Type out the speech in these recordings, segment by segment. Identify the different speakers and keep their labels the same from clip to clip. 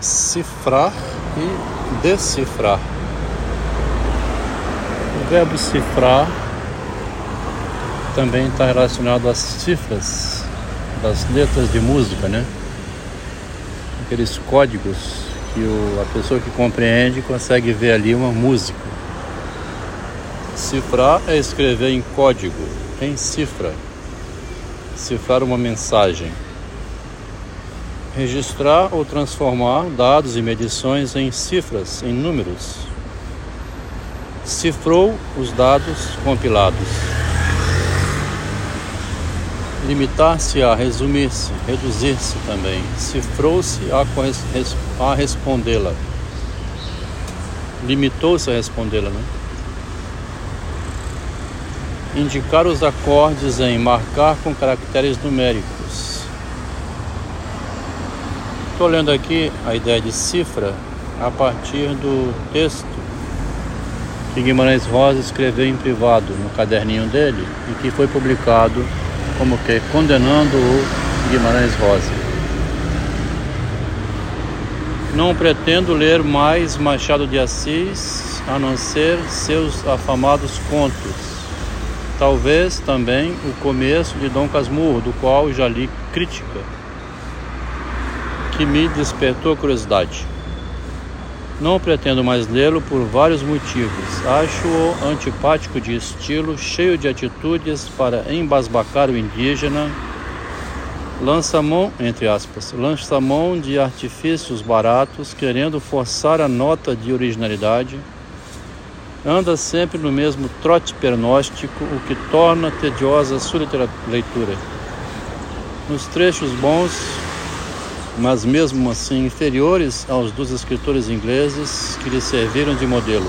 Speaker 1: cifrar e decifrar. O verbo cifrar também está relacionado às cifras das letras de música, né? Aqueles códigos que o, a pessoa que compreende consegue ver ali uma música. Cifrar é escrever em código, em cifra. Cifrar uma mensagem. Registrar ou transformar dados e medições em cifras, em números. Cifrou os dados compilados limitar-se a resumir-se, reduzir-se também, cifrou-se a, a respondê-la, limitou-se a respondê-la, né? Indicar os acordes em marcar com caracteres numéricos. Estou lendo aqui a ideia de cifra a partir do texto que Guimarães Rosa escreveu em privado no caderninho dele e que foi publicado como que condenando o Guimarães Rosa. Não pretendo ler mais Machado de Assis a não ser seus afamados contos. Talvez também o começo de Dom Casmurro, do qual já li crítica, que me despertou curiosidade. Não pretendo mais lê-lo por vários motivos. Acho-o antipático de estilo, cheio de atitudes para embasbacar o indígena. Lança mão, entre aspas, lança mão de artifícios baratos, querendo forçar a nota de originalidade. Anda sempre no mesmo trote pernóstico, o que torna tediosa sua leitura. Nos trechos bons, mas mesmo assim inferiores aos dos escritores ingleses que lhe serviram de modelo.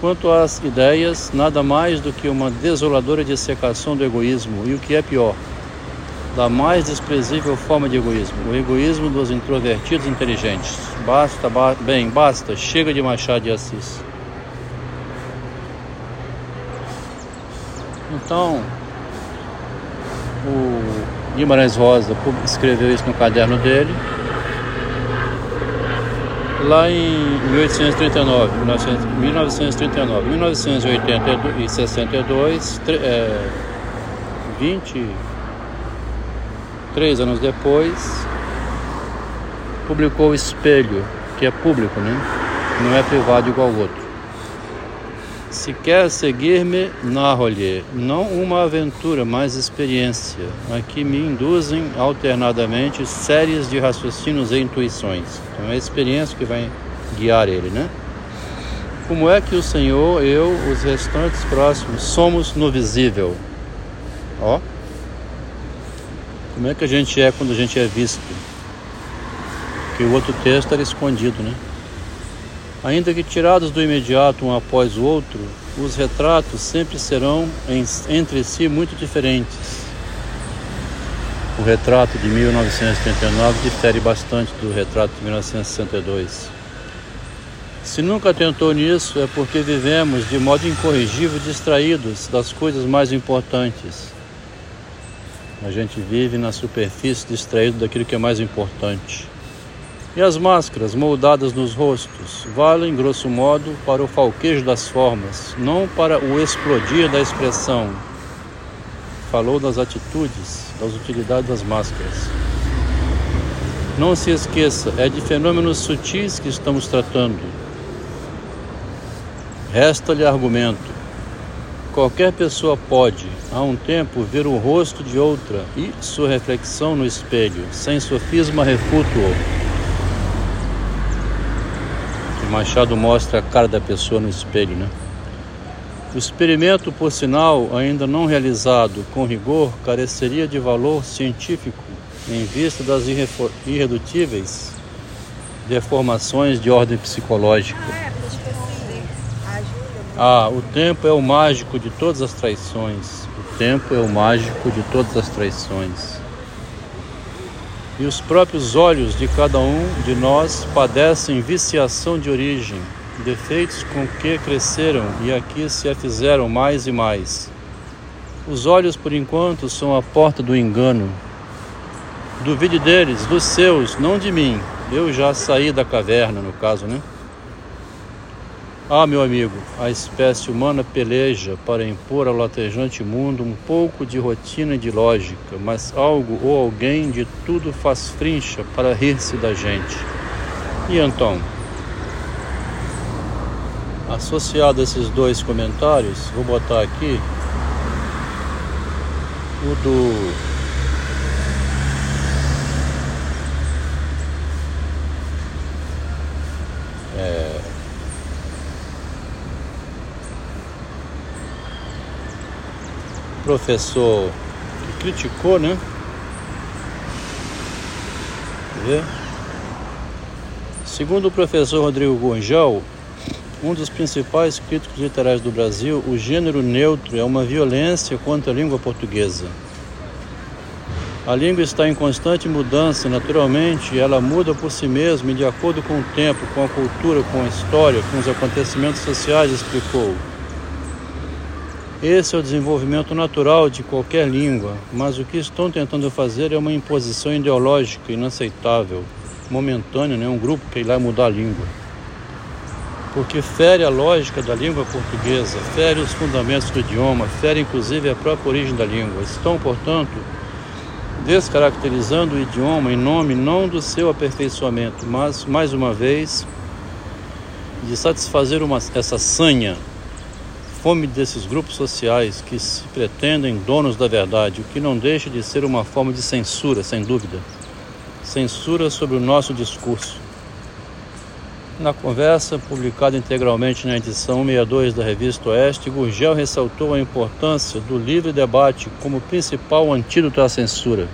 Speaker 1: Quanto às ideias, nada mais do que uma desoladora dissecação do egoísmo e o que é pior, da mais desprezível forma de egoísmo, o egoísmo dos introvertidos inteligentes. Basta, ba bem, basta, chega de Machado de Assis. Então, o Guimarães Rosa escreveu isso no caderno dele. Lá em 1839, 1939, 1962, é, 23 anos depois, publicou o Espelho, que é público, né? Não é privado igual ao outro. Se quer seguir-me, narro-lhe, não uma aventura, mas experiência, a que me induzem alternadamente séries de raciocínios e intuições. Então é a experiência que vai guiar ele, né? Como é que o Senhor, eu, os restantes próximos, somos no visível? Ó. Como é que a gente é quando a gente é visto? Que o outro texto era escondido, né? Ainda que tirados do imediato um após o outro, os retratos sempre serão em, entre si muito diferentes. O retrato de 1939 difere bastante do retrato de 1962. Se nunca tentou nisso, é porque vivemos de modo incorrigível distraídos das coisas mais importantes. A gente vive na superfície distraído daquilo que é mais importante. E as máscaras moldadas nos rostos valem, grosso modo, para o falquejo das formas, não para o explodir da expressão. Falou das atitudes, das utilidades das máscaras. Não se esqueça, é de fenômenos sutis que estamos tratando. Resta-lhe argumento. Qualquer pessoa pode, há um tempo, ver o rosto de outra e sua reflexão no espelho, sem sofisma refuto-o. Machado mostra a cara da pessoa no espelho, né? O experimento, por sinal, ainda não realizado com rigor, careceria de valor científico em vista das irredutíveis deformações de ordem psicológica. Ah, o tempo é o mágico de todas as traições. O tempo é o mágico de todas as traições e os próprios olhos de cada um de nós padecem viciação de origem, defeitos com que cresceram e aqui se afizeram mais e mais. Os olhos, por enquanto, são a porta do engano. Duvide deles, dos seus, não de mim. Eu já saí da caverna, no caso, né? Ah, meu amigo, a espécie humana peleja para impor ao latejante mundo um pouco de rotina e de lógica, mas algo ou alguém de tudo faz frincha para rir-se da gente. E então? Associado a esses dois comentários, vou botar aqui o do professor que criticou, né? Ver? Segundo o professor Rodrigo Gonjal, um dos principais críticos literários do Brasil, o gênero neutro é uma violência contra a língua portuguesa. A língua está em constante mudança, naturalmente, ela muda por si mesma e de acordo com o tempo, com a cultura, com a história, com os acontecimentos sociais, explicou. Esse é o desenvolvimento natural de qualquer língua, mas o que estão tentando fazer é uma imposição ideológica inaceitável, momentânea, né? um grupo que irá mudar a língua. Porque fere a lógica da língua portuguesa, fere os fundamentos do idioma, fere inclusive a própria origem da língua. Estão, portanto, descaracterizando o idioma em nome não do seu aperfeiçoamento, mas, mais uma vez, de satisfazer uma, essa sanha fome desses grupos sociais que se pretendem donos da verdade, o que não deixa de ser uma forma de censura, sem dúvida. Censura sobre o nosso discurso. Na conversa, publicada integralmente na edição 62 da revista Oeste, Gurgel ressaltou a importância do livre debate como principal antídoto à censura.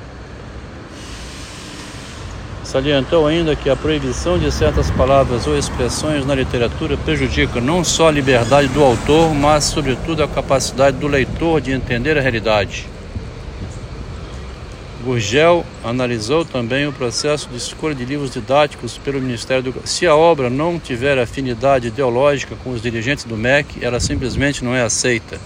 Speaker 1: Salientou ainda que a proibição de certas palavras ou expressões na literatura prejudica não só a liberdade do autor, mas, sobretudo, a capacidade do leitor de entender a realidade. Gurgel analisou também o processo de escolha de livros didáticos pelo Ministério do Se a obra não tiver afinidade ideológica com os dirigentes do MEC, ela simplesmente não é aceita.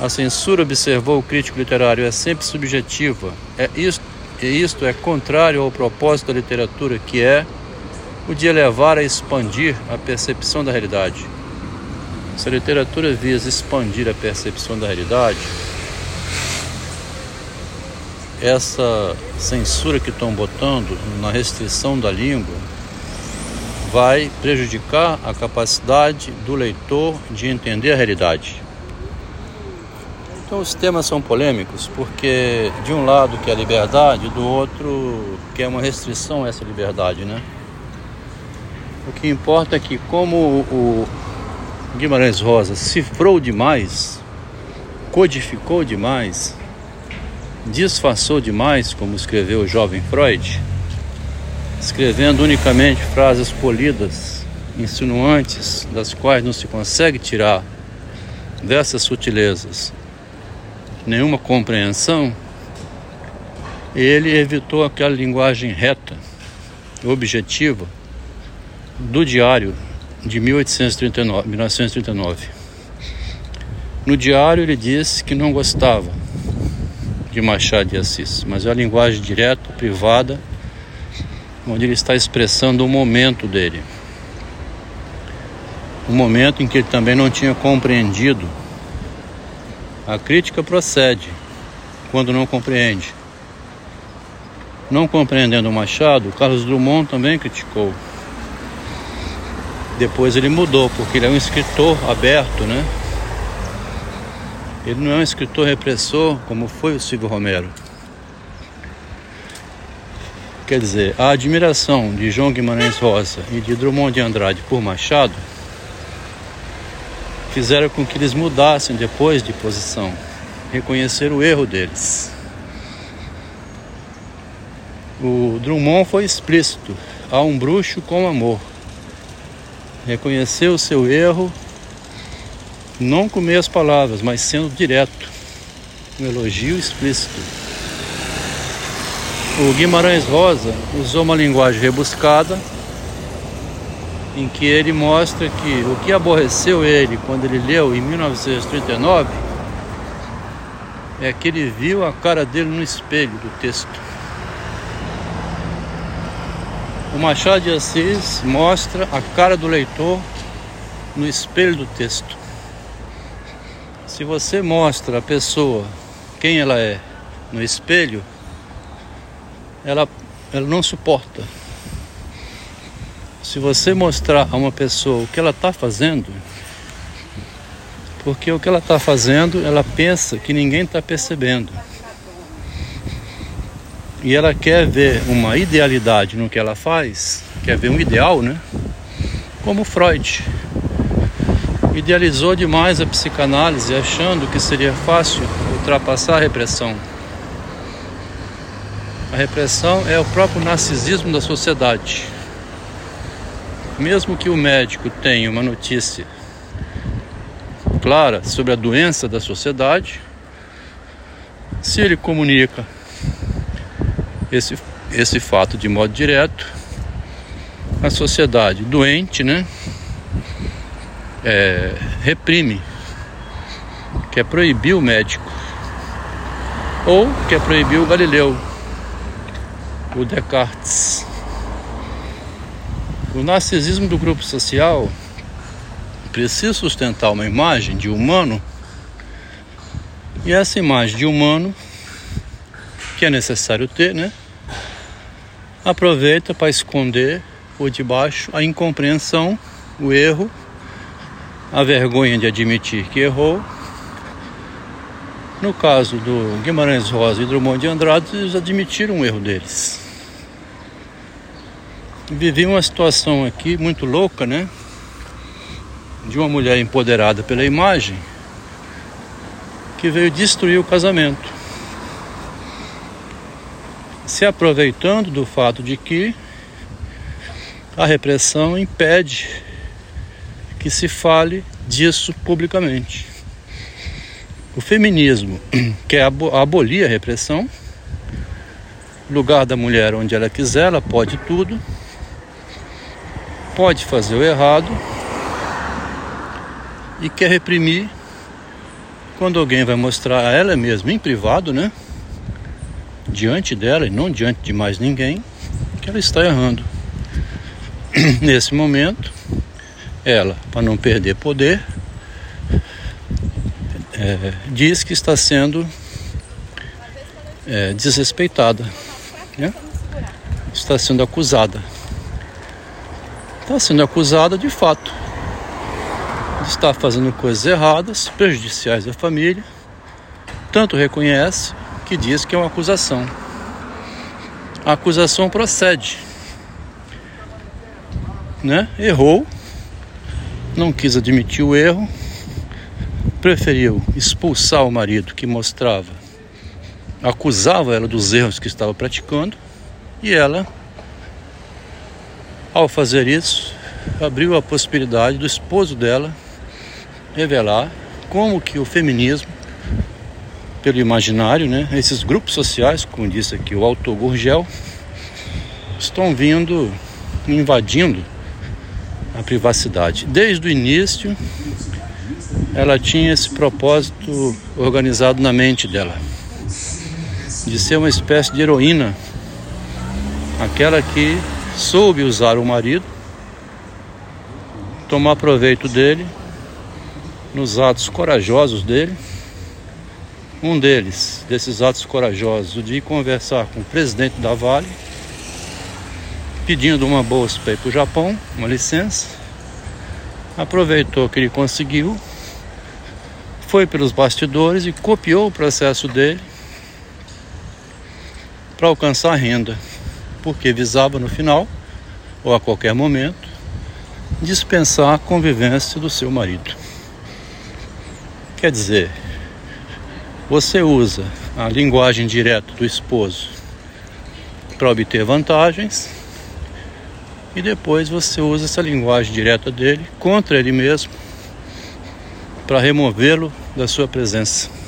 Speaker 1: A censura, observou o crítico literário, é sempre subjetiva. É isto e isto é contrário ao propósito da literatura, que é o de elevar a expandir a percepção da realidade. Se a literatura visa expandir a percepção da realidade, essa censura que estão botando na restrição da língua vai prejudicar a capacidade do leitor de entender a realidade. Então os temas são polêmicos porque de um lado que é liberdade, do outro que é uma restrição a essa liberdade, né? O que importa é que como o Guimarães Rosa cifrou demais, codificou demais, disfarçou demais, como escreveu o jovem Freud, escrevendo unicamente frases polidas, insinuantes, das quais não se consegue tirar dessas sutilezas nenhuma compreensão, ele evitou aquela linguagem reta, objetiva, do diário de 1839, 1939. No diário ele disse que não gostava de Machado de Assis, mas é a linguagem direta, privada, onde ele está expressando o momento dele. O momento em que ele também não tinha compreendido a crítica procede quando não compreende. Não compreendendo Machado, Carlos Drummond também criticou. Depois ele mudou, porque ele é um escritor aberto, né? Ele não é um escritor repressor como foi o Silvio Romero. Quer dizer, a admiração de João Guimarães Rosa e de Drummond de Andrade por Machado fizeram com que eles mudassem depois de posição, reconhecer o erro deles. O Drummond foi explícito: há um bruxo com amor. Reconheceu o seu erro, não com meias palavras, mas sendo direto. Um elogio explícito. O Guimarães Rosa usou uma linguagem rebuscada em que ele mostra que o que aborreceu ele quando ele leu em 1939 é que ele viu a cara dele no espelho do texto. O Machado de Assis mostra a cara do leitor no espelho do texto. Se você mostra a pessoa quem ela é no espelho, ela, ela não suporta. Se você mostrar a uma pessoa o que ela está fazendo, porque o que ela está fazendo, ela pensa que ninguém está percebendo e ela quer ver uma idealidade no que ela faz, quer ver um ideal, né? Como Freud. Idealizou demais a psicanálise, achando que seria fácil ultrapassar a repressão. A repressão é o próprio narcisismo da sociedade. Mesmo que o médico tenha uma notícia clara sobre a doença da sociedade, se ele comunica esse, esse fato de modo direto. A sociedade doente, né? É, reprime, quer proibir o médico, ou quer proibir o Galileu, o Descartes. O narcisismo do grupo social precisa sustentar uma imagem de humano, e essa imagem de humano que é necessário ter, né? aproveita para esconder por debaixo a incompreensão, o erro, a vergonha de admitir que errou. No caso do Guimarães Rosa e Drummond de Andrade, eles admitiram o erro deles. Vivi uma situação aqui muito louca, né? De uma mulher empoderada pela imagem que veio destruir o casamento se aproveitando do fato de que a repressão impede que se fale disso publicamente. O feminismo quer abolir a repressão, lugar da mulher onde ela quiser, ela pode tudo, pode fazer o errado e quer reprimir quando alguém vai mostrar a ela mesma em privado, né? diante dela e não diante de mais ninguém que ela está errando. Nesse momento, ela, para não perder poder, é, diz que está sendo é, desrespeitada, né? está sendo acusada. Está sendo acusada de fato de estar fazendo coisas erradas, prejudiciais à família. Tanto reconhece que diz que é uma acusação. A acusação procede. Né? Errou, não quis admitir o erro, preferiu expulsar o marido que mostrava, acusava ela dos erros que estava praticando, e ela, ao fazer isso, abriu a possibilidade do esposo dela revelar como que o feminismo pelo imaginário, né? Esses grupos sociais, como disse aqui o autor Gurgel, estão vindo invadindo a privacidade. Desde o início, ela tinha esse propósito organizado na mente dela, de ser uma espécie de heroína, aquela que soube usar o marido, tomar proveito dele, nos atos corajosos dele um deles, desses atos corajosos, o de conversar com o presidente da Vale, pedindo uma bolsa para ir para o Japão, uma licença. Aproveitou que ele conseguiu, foi pelos bastidores e copiou o processo dele para alcançar renda, porque visava no final, ou a qualquer momento, dispensar a convivência do seu marido. Quer dizer, você usa a linguagem direta do esposo para obter vantagens e depois você usa essa linguagem direta dele contra ele mesmo para removê-lo da sua presença.